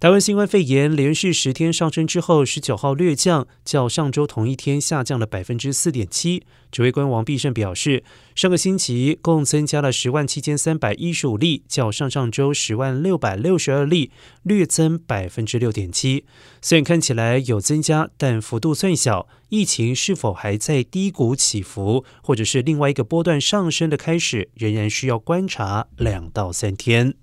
台湾新冠肺炎连续十天上升之后，十九号略降，较上周同一天下降了百分之四点七。指挥官王必胜表示，上个星期共增加了十万七千三百一十五例，较上上周十万六百六十二例略增百分之六点七。虽然看起来有增加，但幅度算小。疫情是否还在低谷起伏，或者是另外一个波段上升的开始，仍然需要观察两到三天。